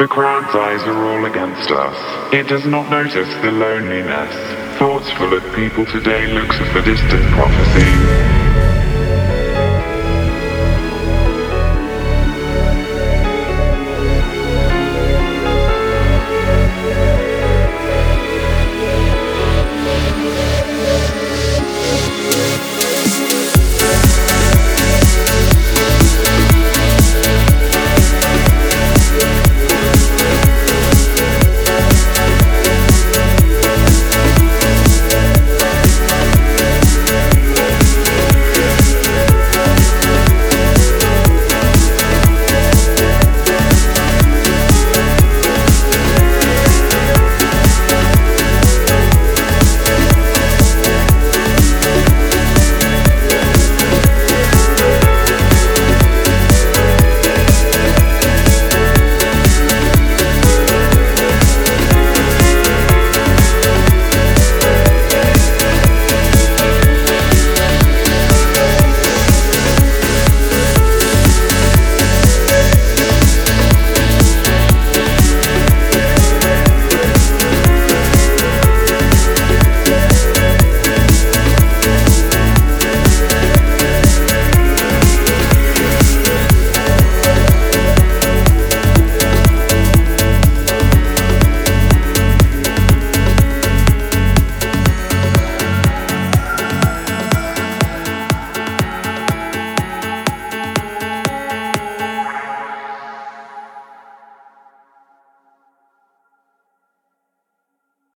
The crowd's eyes are all against us. It does not notice the loneliness. Thoughts full of people today looks at the distant prophecy.